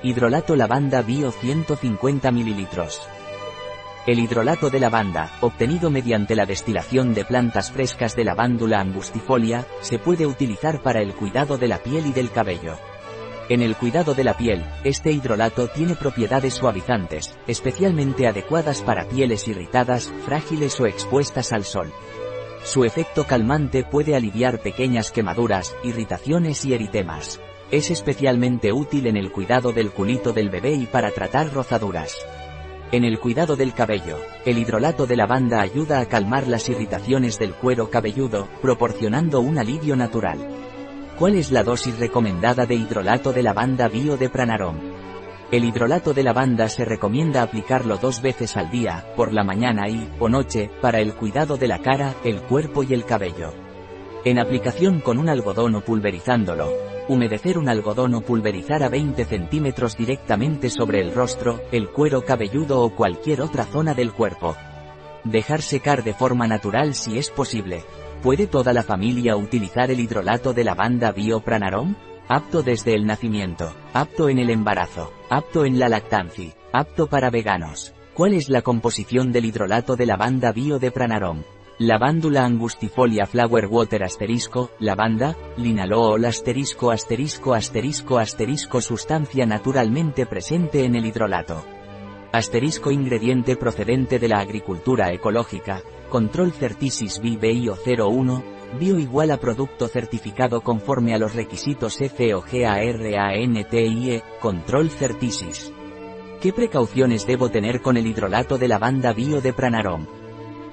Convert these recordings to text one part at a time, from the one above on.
Hidrolato lavanda bio 150 ml. El hidrolato de lavanda, obtenido mediante la destilación de plantas frescas de lavándula angustifolia, se puede utilizar para el cuidado de la piel y del cabello. En el cuidado de la piel, este hidrolato tiene propiedades suavizantes, especialmente adecuadas para pieles irritadas, frágiles o expuestas al sol. Su efecto calmante puede aliviar pequeñas quemaduras, irritaciones y eritemas. Es especialmente útil en el cuidado del culito del bebé y para tratar rozaduras. En el cuidado del cabello, el hidrolato de lavanda ayuda a calmar las irritaciones del cuero cabelludo, proporcionando un alivio natural. ¿Cuál es la dosis recomendada de hidrolato de lavanda bio de Pranarom? El hidrolato de lavanda se recomienda aplicarlo dos veces al día, por la mañana y, o noche, para el cuidado de la cara, el cuerpo y el cabello. En aplicación con un algodón o pulverizándolo, Humedecer un algodón o pulverizar a 20 centímetros directamente sobre el rostro, el cuero cabelludo o cualquier otra zona del cuerpo. Dejar secar de forma natural si es posible. ¿Puede toda la familia utilizar el hidrolato de lavanda Biopranarom? Apto desde el nacimiento, apto en el embarazo, apto en la lactancia, apto para veganos. ¿Cuál es la composición del hidrolato de lavanda bio de Pranarom? Lavándula angustifolia flower water asterisco, lavanda, linalool asterisco asterisco asterisco asterisco sustancia naturalmente presente en el hidrolato. Asterisco ingrediente procedente de la agricultura ecológica, control certisis BBIO 01, bio igual a producto certificado conforme a los requisitos FOGARANTIE, control certisis. ¿Qué precauciones debo tener con el hidrolato de lavanda bio de Pranarom?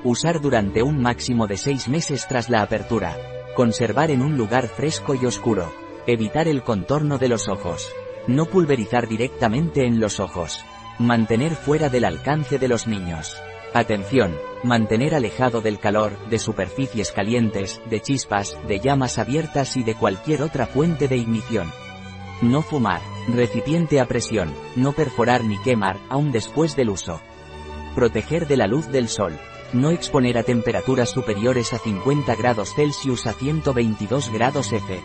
Usar durante un máximo de 6 meses tras la apertura. Conservar en un lugar fresco y oscuro. Evitar el contorno de los ojos. No pulverizar directamente en los ojos. Mantener fuera del alcance de los niños. Atención, mantener alejado del calor, de superficies calientes, de chispas, de llamas abiertas y de cualquier otra fuente de ignición. No fumar. Recipiente a presión. No perforar ni quemar, aún después del uso. Proteger de la luz del sol. No exponer a temperaturas superiores a 50 grados Celsius a 122 grados F.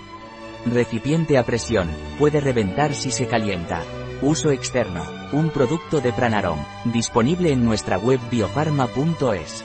Recipiente a presión, puede reventar si se calienta. Uso externo. Un producto de Pranarom, disponible en nuestra web biofarma.es.